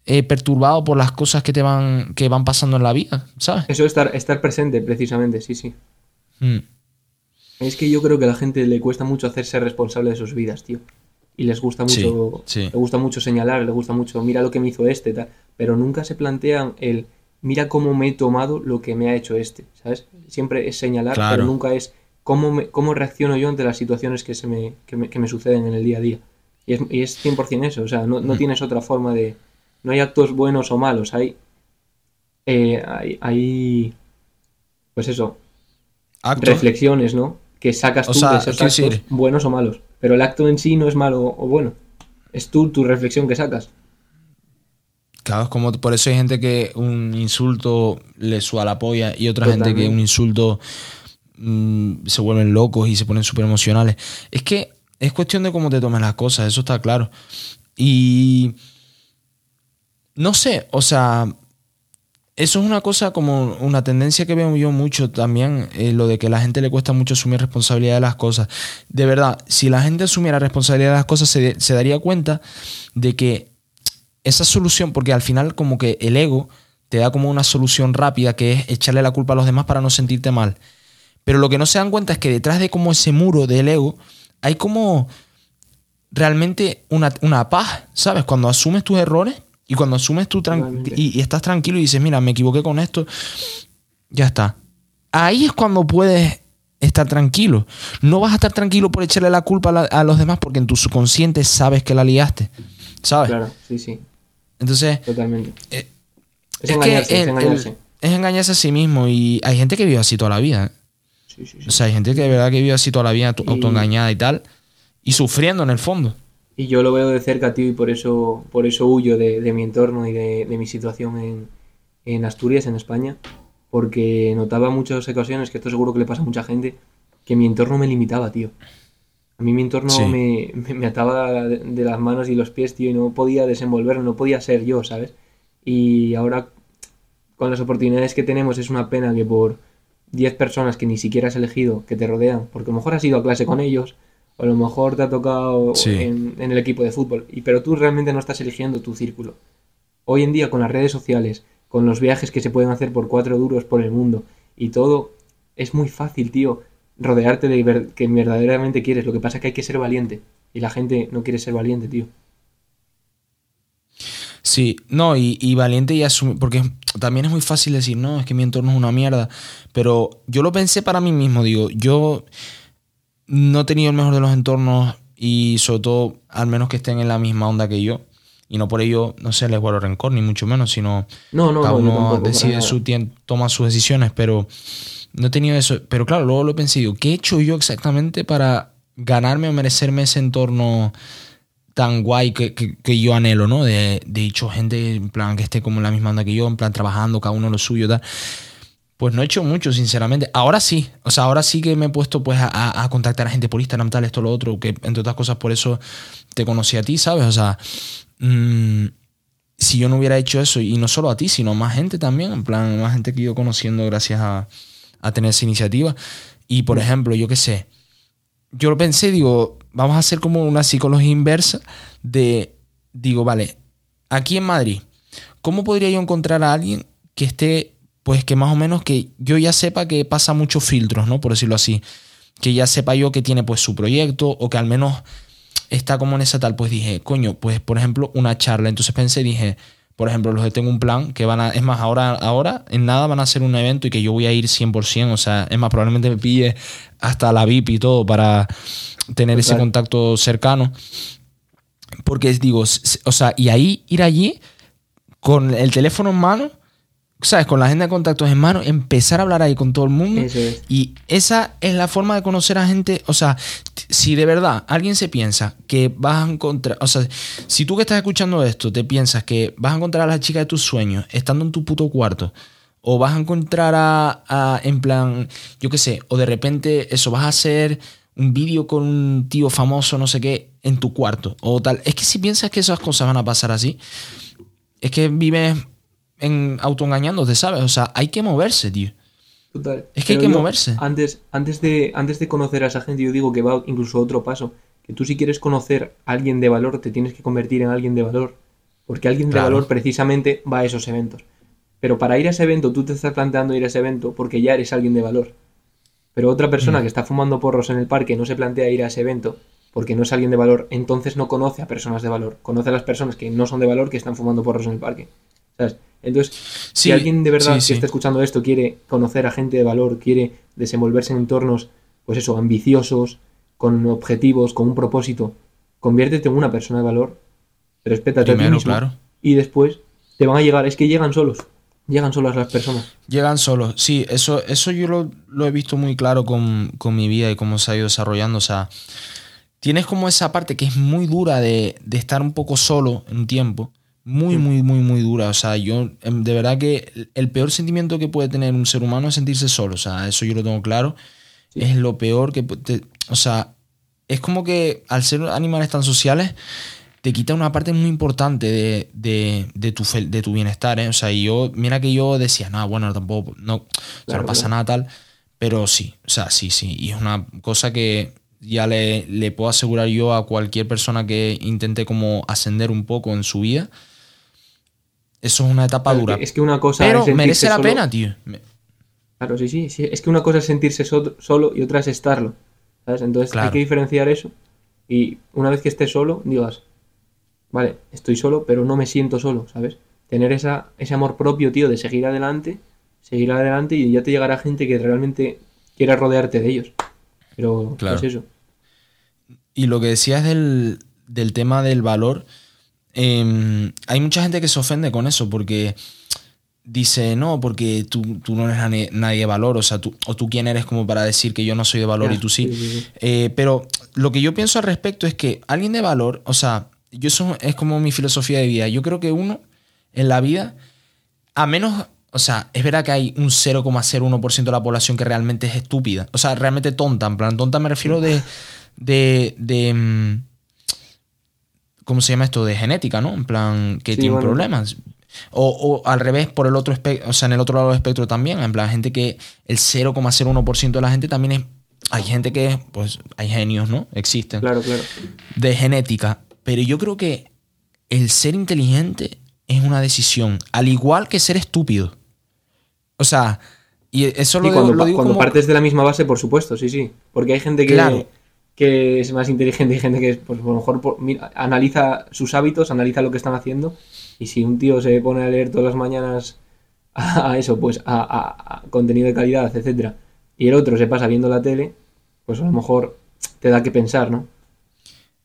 eh, perturbado por las cosas que te van, que van pasando en la vida, ¿sabes? Eso, estar, estar presente, precisamente, sí, sí. Mm. Es que yo creo que a la gente le cuesta mucho hacerse responsable de sus vidas, tío. Y les gusta mucho, sí. le gusta mucho señalar, le gusta mucho, mira lo que me hizo este, tal. Pero nunca se plantean el, mira cómo me he tomado lo que me ha hecho este, ¿sabes? Siempre es señalar, Claro. pero nunca es cómo, me- cómo reacciono yo ante las situaciones que, se me, que, me, que me suceden en el día a día. Y es, y es 100% eso, o sea, no, Mm. no tienes otra forma de... No hay actos buenos o malos, hay... eh, hay, hay pues eso, reflexiones, ¿no? Que sacas O tú sea, de esos actos, decir- buenos o malos. Pero el acto en sí no es malo o bueno. Es tú tu reflexión que sacas. Claro, es como por eso hay gente que un insulto le suda la polla y otra gente que un insulto mm, se vuelven locos y se ponen súper emocionales. Es que es cuestión de cómo te tomes las cosas, eso está claro. Y no sé, o sea, eso es una cosa como una tendencia que veo yo mucho también, eh, lo de que a la gente le cuesta mucho asumir responsabilidad de las cosas. De verdad, si la gente asumiera responsabilidad de las cosas, se, se daría cuenta de que esa solución, porque al final como que el ego te da como una solución rápida que es echarle la culpa a los demás para no sentirte mal. Pero lo que no se dan cuenta es que detrás de como ese muro del ego hay como realmente una, una paz, ¿sabes? Cuando asumes tus errores y cuando asumes Totalmente. y, y estás tranquilo y dices, mira, me equivoqué con esto, ya está. Ahí es cuando puedes estar tranquilo. No vas a estar tranquilo por echarle la culpa a, la- a los demás porque en tu subconsciente sabes que la liaste, ¿sabes? Claro, sí, sí, Entonces, totalmente. eh, Es, es engañarse, que es engañarse. el- es engañarse a sí mismo y hay gente que vive así toda la vida. ¿eh? Sí, sí, sí. O sea, hay gente que de verdad que vive así toda la vida, Y- autoengañada y tal. y sufriendo en el fondo. Y yo lo veo de cerca, tío, y por eso, por eso huyo de, de mi entorno y de, de mi situación en, en, Asturias, en España, porque notaba muchas ocasiones, que esto seguro que le pasa a mucha gente, que mi entorno me limitaba, tío. A mí mi entorno Sí. me, me, me ataba de, de las manos y los pies, tío, y no podía desenvolverme, no podía ser yo, ¿sabes? Y ahora, con las oportunidades que tenemos, es una pena que por 10 personas que ni siquiera has elegido, que te rodean, porque a lo mejor has ido a clase con ellos, o a lo mejor te ha tocado Sí. en, en el equipo de fútbol, y, pero tú realmente no estás eligiendo tu círculo. Hoy en día, con las redes sociales, con los viajes que se pueden hacer por cuatro duros por el mundo y todo, es muy fácil, tío, rodearte de ver- que verdaderamente quieres. Lo que pasa es que hay que ser valiente, y la gente no quiere ser valiente, tío. Sí, no, y, y valiente y asumir, porque también es muy fácil decir, no, es que mi entorno es una mierda, pero yo lo pensé para mí mismo, digo, yo no he tenido el mejor de los entornos y sobre todo, al menos que estén en la misma onda que yo, y no por ello, no sé, les guardo rencor, ni mucho menos, sino No, no, cada no, uno tampoco, decide su tiempo, toma sus decisiones, pero no he tenido eso. Pero claro, luego lo he pensado, digo, ¿qué he hecho yo exactamente para ganarme o merecerme ese entorno tan guay que, que- que yo anhelo, ¿no? De, de hecho, gente en plan que esté como en la misma onda que yo, en plan trabajando, cada uno lo suyo, tal. Pues no he hecho mucho, sinceramente. Ahora sí. O sea, ahora sí que me he puesto pues a, a- contactar a gente por Instagram, tal, esto, lo otro, que entre otras cosas por eso te conocí a ti, ¿sabes? O sea, mm, si yo no hubiera hecho eso, y no solo a ti, sino a más gente también, en plan, más gente que he ido conociendo gracias a, a tener esa iniciativa. Y por ejemplo, yo qué sé, yo lo pensé, digo, vamos a hacer como una psicología inversa de, digo, vale, aquí en Madrid, ¿cómo podría yo encontrar a alguien que esté, pues que más o menos que yo ya sepa que pasa muchos filtros, ¿no? Por decirlo así. Que ya sepa yo que tiene pues su proyecto o que al menos está como en esa tal, pues dije, coño, pues por ejemplo una charla. Entonces pensé, dije, por ejemplo, los de Tengo un Plan, que van a, es más, ahora, ahora en nada van a hacer un evento y que yo voy a ir 100%, o sea, es más, probablemente me pille hasta la VIP y todo para tener ese contacto cercano. Porque digo, o sea, y ahí ir allí con el teléfono en mano, ¿sabes? Con la agenda de contactos en mano, empezar a hablar ahí con todo el mundo. Es. Y esa es la forma de conocer a gente. O sea, si de verdad alguien se piensa que vas a encontrar. O sea, si tú que estás escuchando esto te piensas que vas a encontrar a la chica de tus sueños estando en tu puto cuarto. O vas a encontrar a, a- en plan, yo qué sé, o de repente eso, vas a hacer un vídeo con un tío famoso, no sé qué, en tu cuarto. O tal. Es que si piensas que esas cosas van a pasar así, es que vives en autoengañándote, ¿sabes? O sea, hay que moverse, tío. Total. Es que hay que moverse. Antes, antes, de, antes de conocer a esa gente, yo digo que va incluso otro paso. Que tú si quieres conocer a alguien de valor, te tienes que convertir en alguien de valor. Porque alguien Claro. de valor precisamente va a esos eventos. Pero para ir a ese evento, tú te estás planteando ir a ese evento porque ya eres alguien de valor. Pero otra persona Mm. que está fumando porros en el parque no se plantea ir a ese evento porque no es alguien de valor, entonces no conoce a personas de valor. Conoce a las personas que no son de valor que están fumando porros en el parque. ¿Sabes? Entonces, si alguien de verdad sí, que está escuchando esto quiere conocer a gente de valor, quiere desenvolverse en entornos, pues eso, ambiciosos, con objetivos, con un propósito, conviértete en una persona de valor, respétate a ti mismo claro. y después te van a llegar, es que llegan solos, llegan solas las personas. Llegan solos. Sí, eso, eso yo lo, lo he visto muy claro con, con mi vida y cómo se ha ido desarrollando. O sea, tienes como esa parte que es muy dura de, de estar un poco solo en un tiempo. Muy, muy, muy, muy dura. O sea, yo em, de verdad que el- peor sentimiento que puede tener un ser humano es sentirse solo. O sea, eso yo lo tengo claro. Es lo peor que... te- o sea, es como que al ser animales tan sociales te quita una parte muy importante de, de- de tu, de tu bienestar, ¿eh? O sea, yo, mira que yo decía, no, bueno, tampoco, no, o sea, Claro, no pasa claro. nada tal, pero sí, o sea, sí, sí, y es una cosa que ya le, le puedo asegurar yo a cualquier persona que intente como ascender un poco en su vida. Eso es una etapa Claro, dura. que- Es que una cosa pero es merece la solo- pena, tío. Claro, sí, sí, sí. Es que una cosa es sentirse so- solo y otra es estarlo. ¿Sabes? Entonces Claro. hay que diferenciar eso. Y una vez que estés solo, digas, vale, estoy solo, pero no me siento solo, ¿sabes? Tener esa, ese amor propio, tío, de seguir adelante, seguir adelante y ya te llegará gente que realmente quiera rodearte de ellos. Pero, Claro. pues eso. Y lo que decías del, del tema del valor, eh, hay mucha gente que se ofende con eso porque dice, no, porque tú, tú no eres nadie, nadie de valor, o sea, tú, o tú quién eres como para decir que yo no soy de valor y tú sí. sí, sí, sí. Eh, pero lo que yo pienso al respecto es que alguien de valor, o sea, yo eso es como mi filosofía de vida. Yo creo que uno en la vida, a menos, o sea, es verdad que hay un 0,01% de la población que realmente es estúpida, o sea, realmente tonta. En plan, tonta me refiero de, de, de mm, ¿cómo se llama esto? De genética, ¿no? En plan, que Sí, tiene bueno. problemas. O, o al revés, por el otro espectro, o sea, en el otro lado del espectro también, en plan, gente que el 0,01% de la gente también es. Hay gente que, pues, hay genios, ¿no? Existen. Claro, claro. De genética. Pero yo creo que el ser inteligente es una decisión, al igual que ser estúpido. O sea, y eso lo, Y digo- cuando, lo digo cuando como- partes de la misma base, por supuesto, sí, sí. Porque hay gente que, Claro. Que es más inteligente y gente que, pues, a lo mejor por- mira, analiza sus hábitos, analiza lo que están haciendo. Y si un tío se pone a leer todas las mañanas a, a eso, pues a, a- a contenido de calidad, etcétera, y el otro se pasa viendo la tele, pues a lo mejor te da que pensar, ¿no?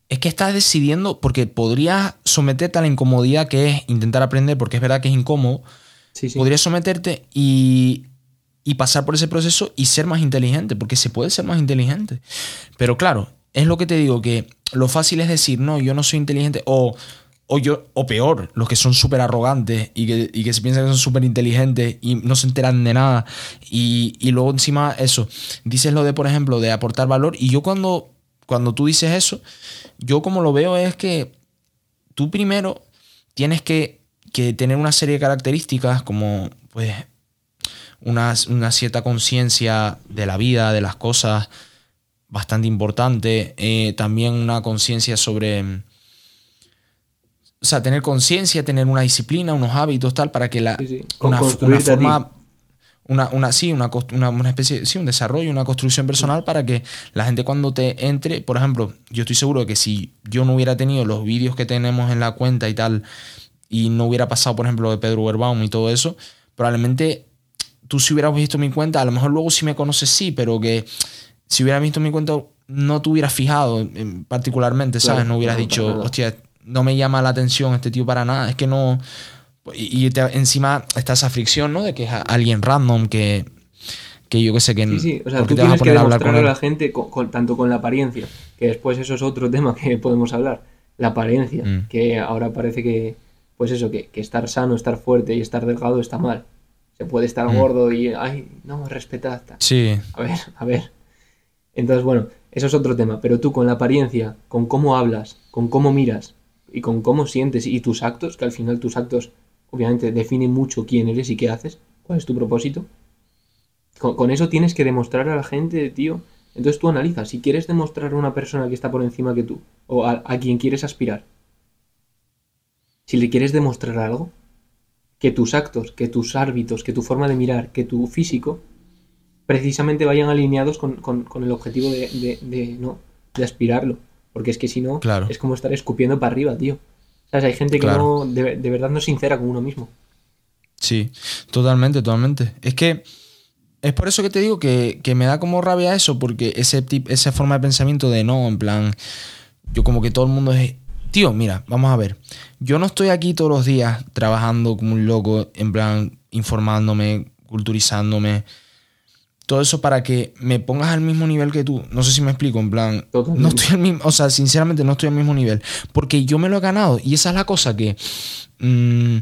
Es que estás decidiendo, porque podrías someterte a la incomodidad que es intentar aprender, porque es verdad que es incómodo. Sí, sí. Podrías someterte y, y pasar por ese proceso y ser más inteligente, porque se puede ser más inteligente. Pero claro, es lo que te digo, que lo fácil es decir, no, yo no soy inteligente, o, o yo, o peor, los que son súper arrogantes y que, y que se piensan que son súper inteligentes y no se enteran de nada. Y, y luego encima eso, dices lo de, por ejemplo, de aportar valor, y yo cuando, cuando tú dices eso, yo como lo veo es que tú primero tienes que, que tener una serie de características como pues una, una cierta conciencia de la vida, de las cosas, bastante importante. Eh, también una conciencia sobre... O sea, tener conciencia, tener una disciplina, unos hábitos, tal, para que la, Sí, sí. Una, una forma una, una, sí, una, una especie, sí, un desarrollo, una construcción personal para que la gente cuando te entre, por ejemplo, yo estoy seguro de que si yo no hubiera tenido los vídeos que tenemos en la cuenta y tal, y no hubiera pasado, por ejemplo, de Pedro Werbaum y todo eso, probablemente tú si hubieras visto mi cuenta, a lo mejor luego si me conoces sí, pero que si hubieras visto mi cuenta no te hubieras fijado en- particularmente, ¿sabes? Claro, no hubieras dicho, nada. hostia, no me llama la atención este tío para nada, es que no... Y, y te- encima está esa fricción, ¿no? De que es a- alguien random que, que yo que sé que... Sí, sí, o sea, ¿por qué tú te vas a tienes que a demostrarle a él? la gente, con- con- tanto con la apariencia, que después eso es otro tema que podemos hablar, la apariencia, Mm. que ahora parece que, pues eso, que, que estar sano, estar fuerte y estar delgado está mal. Se puede estar Mm. gordo y, ay, no, respetad. Sí, A ver, a ver. Entonces, bueno, eso es otro tema, pero tú con la apariencia, con cómo hablas, con cómo miras y con cómo sientes y tus actos, que al final tus actos obviamente definen mucho quién eres y qué haces, cuál es tu propósito. Con, con eso tienes que demostrar a la gente, tío. Entonces tú analizas, si quieres demostrar a una persona que está por encima que tú, o a, a quien quieres aspirar, si le quieres demostrar algo, que tus actos, que tus hábitos, que tu forma de mirar, que tu físico, precisamente vayan alineados con, con- con el objetivo de, de- de- no, de aspirarlo. Porque es que si no, Claro. es como estar escupiendo para arriba, tío. ¿Sabes? Hay gente que Claro. no, de, de verdad no es sincera con uno mismo. Sí, totalmente, totalmente. Es que es por eso que te digo que, que me da como rabia eso, porque ese tip, esa forma de pensamiento de no, en plan, yo como que todo el mundo es... Tío, mira, vamos a ver. Yo no estoy aquí todos los días trabajando como un loco, en plan, informándome, culturizándome. Todo eso para que me pongas al mismo nivel que tú. No sé si me explico, en plan, Totalmente. no estoy al mismo, o sea, sinceramente no estoy al mismo nivel. Porque yo me lo he ganado y esa es la cosa que... mm,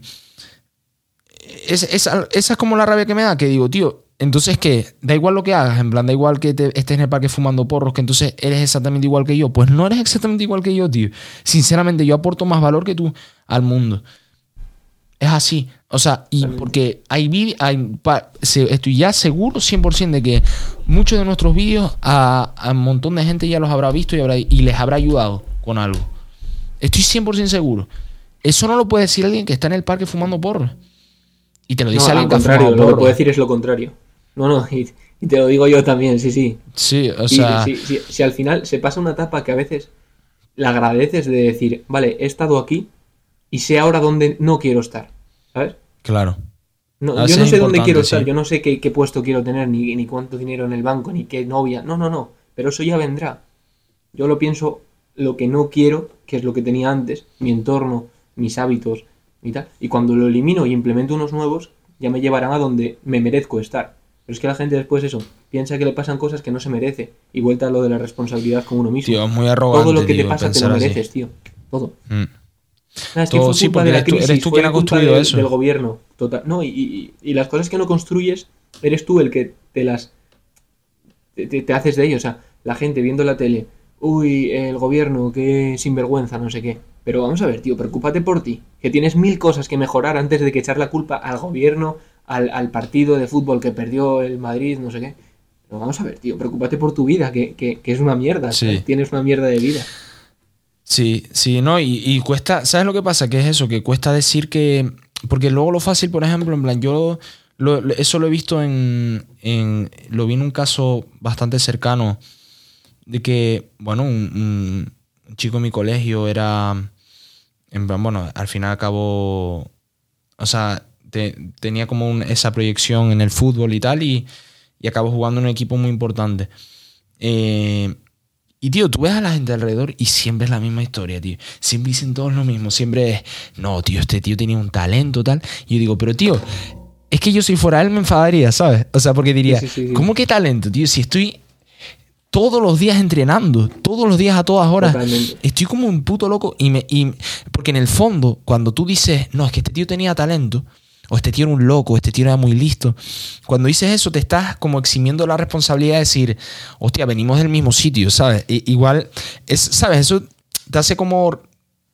es- esa, esa es como la rabia que me da, que digo, tío, entonces que da igual lo que hagas, en plan, da igual que te estés en el parque fumando porros, que entonces eres exactamente igual que yo. Pues no eres exactamente igual que yo, tío. Sinceramente, yo aporto más valor que tú al mundo. Es así. O sea, y porque hay vídeos, hay, estoy ya seguro 100% de que muchos de nuestros vídeos a, a un montón de gente ya los habrá visto y, habrá- y les habrá ayudado con algo. Estoy 100% seguro. Eso no lo puede decir alguien que está en el parque fumando porros. Y te lo dice No, alguien al que ha contrario, lo que puedo decir es lo contrario. No, no, y, y te lo digo yo también, sí, sí. Sí, o sea, si, si- si al final se pasa una etapa que a veces la agradeces de decir, vale, he estado aquí y sé ahora dónde no quiero estar, ¿sabes? claro. No, Ah, yo no sé dónde quiero estar, yo no sé qué, qué puesto quiero tener, ni, ni cuánto dinero en el banco, ni qué novia. No, no, no. Pero eso ya vendrá. Yo lo pienso lo que no quiero, que es lo que tenía antes, mi entorno, mis hábitos y tal. Y cuando lo elimino y implemento unos nuevos, ya me llevarán a donde me merezco estar. Pero es que la gente después eso, piensa que le pasan cosas que no se merece. Y vuelta a lo de la responsabilidad con uno mismo. Tío, es muy arrogante. Todo lo que te pasa te lo así. mereces, tío. Todo. Mm. Ah, es que Todo, fue sí, culpa de la crisis, eres tú quien ha construido del- eso. Del gobierno. Total. No, y, y- y las cosas que no construyes, eres tú el que te las. te, te- te haces de ello. O sea, la gente viendo la tele, uy, el gobierno, qué sinvergüenza, no sé qué. Pero vamos a ver, tío, preocúpate por ti. Que tienes mil cosas que mejorar antes de que echar la culpa al gobierno, al, al partido de fútbol que perdió el Madrid, no sé qué. Pero vamos a ver, tío, preocúpate por tu vida, que, que- que es una mierda. Sí. Tienes una mierda de vida. Sí, sí, no, y, y cuesta, ¿sabes lo que pasa? Que es eso, que cuesta decir que, porque luego lo fácil, por ejemplo, en plan, yo lo- lo- eso lo he visto en, en, lo vi en un caso bastante cercano, de que, bueno, un, un chico en mi colegio era, en plan, bueno, al final acabó, o sea, te- tenía como un- esa proyección en el fútbol y tal, y, y acabó jugando en un equipo muy importante. Eh, y tío, tú ves a la gente alrededor y siempre es la misma historia, tío. Siempre dicen todos lo mismo. Siempre es, no, tío, este tío tenía un talento tal. Y yo digo, pero tío, es que yo si fuera él me enfadaría, ¿sabes? O sea, porque diría, Sí, sí, sí. ¿cómo que talento, tío? Si estoy todos los días entrenando, todos los días a todas horas. Totalmente. Estoy como un puto loco y me... y- porque en el fondo, cuando tú dices, no, es que este tío tenía talento, o este tío era un loco, o este tío era muy listo, cuando dices eso te estás como eximiendo la responsabilidad de decir, hostia, venimos del mismo sitio, ¿sabes? Igual, es, ¿sabes? Eso te hace como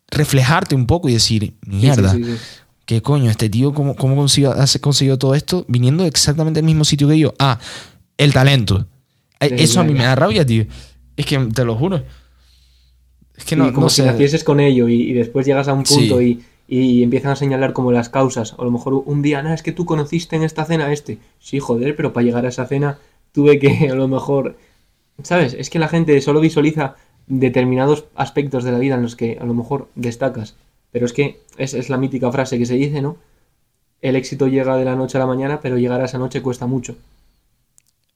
reflejarte un poco y decir, mierda, Sí, sí, sí. ¿qué coño? Este tío, ¿cómo, cómo consiguió, todo esto viniendo exactamente del mismo sitio que yo? Ah, el talento. Eso a mí me da rabia, tío. Es que te lo juro. Es que no, como no si sé. nacieses con ello y, y después llegas a un punto Sí. y, y empiezan a señalar como las causas. O a lo mejor un día, nada, es que tú conociste en esta cena este. Sí, joder, pero para llegar a esa cena tuve que a lo mejor... ¿Sabes? Es que la gente solo visualiza determinados aspectos de la vida en los que a lo mejor destacas. Pero es que es, es la mítica frase que se dice, ¿no? El éxito llega de la noche a la mañana, pero llegar a esa noche cuesta mucho.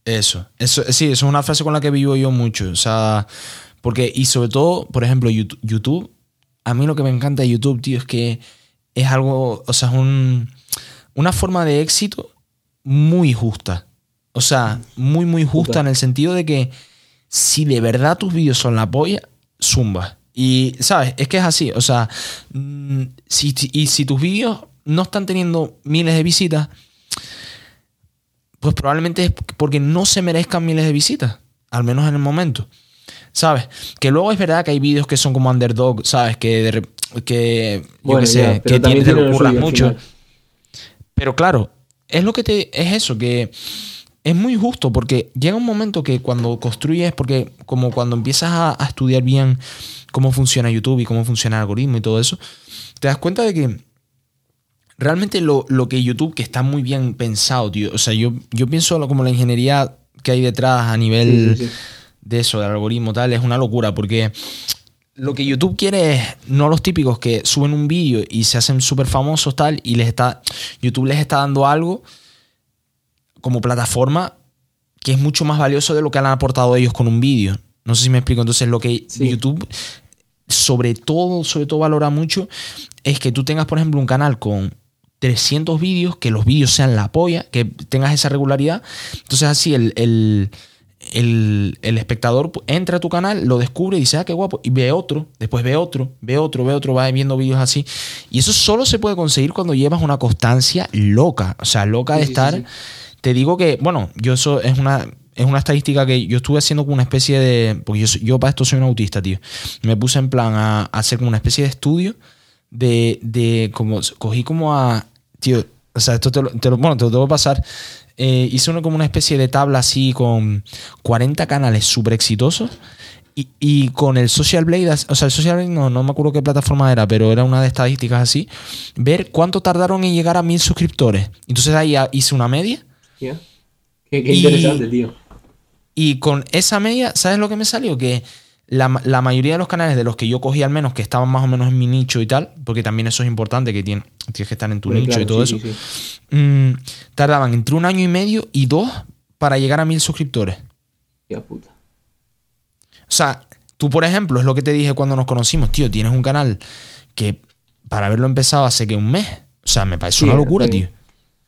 Eso, eso, sí, eso es una frase con la que vivo yo mucho. O sea, porque, y sobre todo, por ejemplo, YouTube, a mí lo que me encanta de YouTube, tío, es que es algo, o sea, es un, una forma de éxito muy justa. O sea, muy, muy justa en el sentido de que si de verdad tus vídeos son la polla, zumba. Y, ¿sabes? Es que es así. O sea, mm, si, y si tus vídeos no están teniendo miles de visitas, pues probablemente es porque no se merezcan miles de visitas, al menos en el momento. ¿Sabes? Que luego es verdad que hay vídeos que son como underdog, ¿sabes? Que, que yo qué sé, que tienes, te lo mucho. Pero claro, es lo que te. Es eso, que es muy justo, porque llega un momento que cuando construyes, porque como cuando empiezas a, a estudiar bien cómo funciona YouTube y cómo funciona el algoritmo y todo eso, te das cuenta de que realmente lo, lo que YouTube, que está muy bien pensado, tío. O sea, yo, yo pienso lo- como la ingeniería que hay detrás a nivel Sí, sí, sí. De eso, del algoritmo tal, es una locura, porque lo que YouTube quiere es no los típicos que suben un vídeo y se hacen súper famosos tal, y les está. YouTube les está dando algo como plataforma que es mucho más valioso de lo que han aportado ellos con un vídeo. No sé si me explico. Entonces, lo que Sí. YouTube sobre todo, sobre todo valora mucho es que tú tengas, por ejemplo, un canal con 300 vídeos, que los vídeos sean la polla, que tengas esa regularidad. Entonces así el, el, el- el espectador entra a tu canal, lo descubre y dice, ah, qué guapo, y ve otro, después ve otro, ve otro, ve otro, va viendo vídeos así. Y eso solo se puede conseguir cuando llevas una constancia loca, o sea, loca de Sí, sí, sí, estar... sí. Te digo que, bueno, yo eso es una, es una estadística que yo estuve haciendo como una especie de. Porque yo, yo para esto soy un autista, tío. Me puse en plan a, a hacer como una especie de estudio de, de como. Cogí como a. Tío, o sea, esto te lo, te lo- bueno, te lo tengo que pasar. Eh, hice una, como una especie de tabla así con 40 canales súper exitosos. Y, y con el Social Blade, o sea, el Social Blade no, no me acuerdo qué plataforma era, pero era una de estadísticas así. Ver cuánto tardaron en llegar a mil suscriptores. Entonces ahí ah, hice una media. Qué, qué Y- interesante, tío. Y con esa media, ¿sabes lo que me salió? Que la, la mayoría de los canales de los que yo cogí al menos, que estaban más o menos en mi nicho y tal, porque también eso es importante, que tien- tienes que estar en tu nicho claro, y todo sí, eso, sí, mm, tardaban entre un año y medio y dos para llegar a mil suscriptores. Hostia puta. O sea, tú, por ejemplo, es lo que te dije cuando nos conocimos, tío, tienes un canal que para haberlo empezado hace que un mes. O sea, me parece Sí, una locura, tío.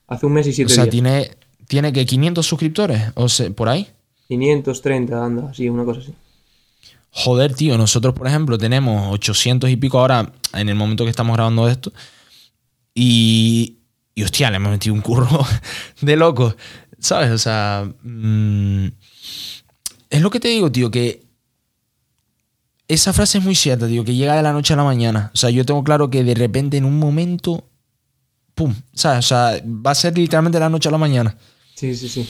Hace un mes y O siete sea, días. tiene, tiene que 500 suscriptores, o sea, por ahí. 530, anda, sí, una cosa así. Joder, tío, nosotros, por ejemplo, tenemos 800 y pico ahora en el momento que estamos grabando esto. Y, y hostia, le hemos metido un curro de locos. ¿Sabes? O sea, mm, es lo que te digo, tío, que esa frase es muy cierta, tío, que llega de la noche a la mañana. O sea, yo tengo claro que de repente en un momento, ¡pum! ¿Sabes? O sea, va a ser literalmente de la noche a la mañana. Sí, sí, sí.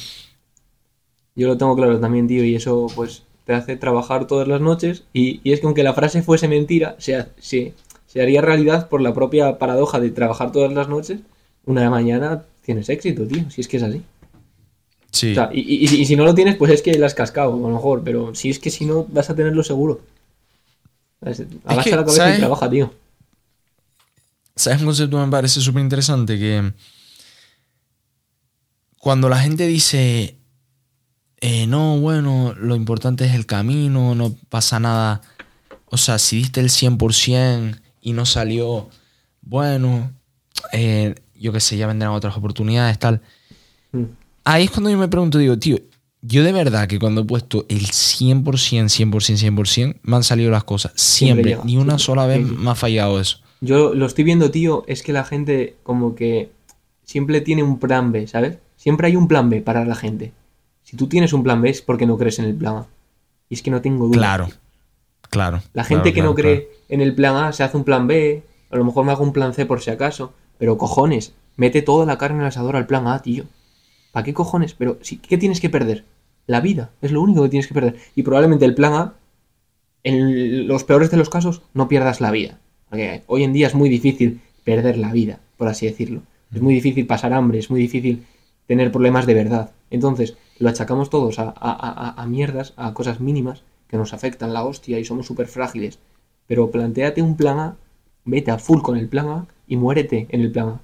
Yo lo tengo claro también, tío, y eso pues te hace trabajar todas las noches. Y, y es que aunque la frase fuese mentira, se, se, se haría realidad por la propia paradoja de trabajar todas las noches. Una de mañana tienes éxito, tío, si es que es así. Sí. O sea, y, y- y si no lo tienes, pues es que la has cascado, a lo mejor. Pero si es que si no, vas a tenerlo seguro. Agacha que, la cabeza ¿sabes? y trabaja, tío. ¿Sabes un concepto que me parece súper interesante? Que cuando la gente dice, eh, no, bueno, lo importante es el camino, no pasa nada. O sea, si diste el 100% y no salió, bueno, eh, yo qué sé, ya vendrán otras oportunidades, tal. Mm. Ahí es cuando yo me pregunto, digo, tío, yo de verdad que cuando he puesto el 100%, 100%, 100%, me han salido las cosas. Siempre Siempre, ni una sola vez sí. me ha fallado eso. Yo lo estoy viendo, tío, es que la gente como que siempre tiene un plan B, ¿sabes? Siempre hay un plan B para la gente. Si tú tienes un plan B es porque no crees en el plan A. Y es que no tengo duda. Claro, claro. La gente claro, que no claro, cree en el plan A se hace un plan B, a lo mejor me hago un plan C por si acaso, pero cojones, mete toda la carne al asador al plan A, tío. ¿Para qué cojones? Pero, si, ¿qué tienes que perder? La vida, es lo único que tienes que perder. Y probablemente el plan A, en los peores de los casos, no pierdas la vida. Porque hoy en día es muy difícil perder la vida, por así decirlo. Es muy difícil pasar hambre, es muy difícil tener problemas de verdad. Entonces, lo achacamos todos a, a- a- mierdas, a cosas mínimas que nos afectan la hostia y somos súper frágiles. Pero planteate un plan A, vete a full con el plan A y muérete en el plan A.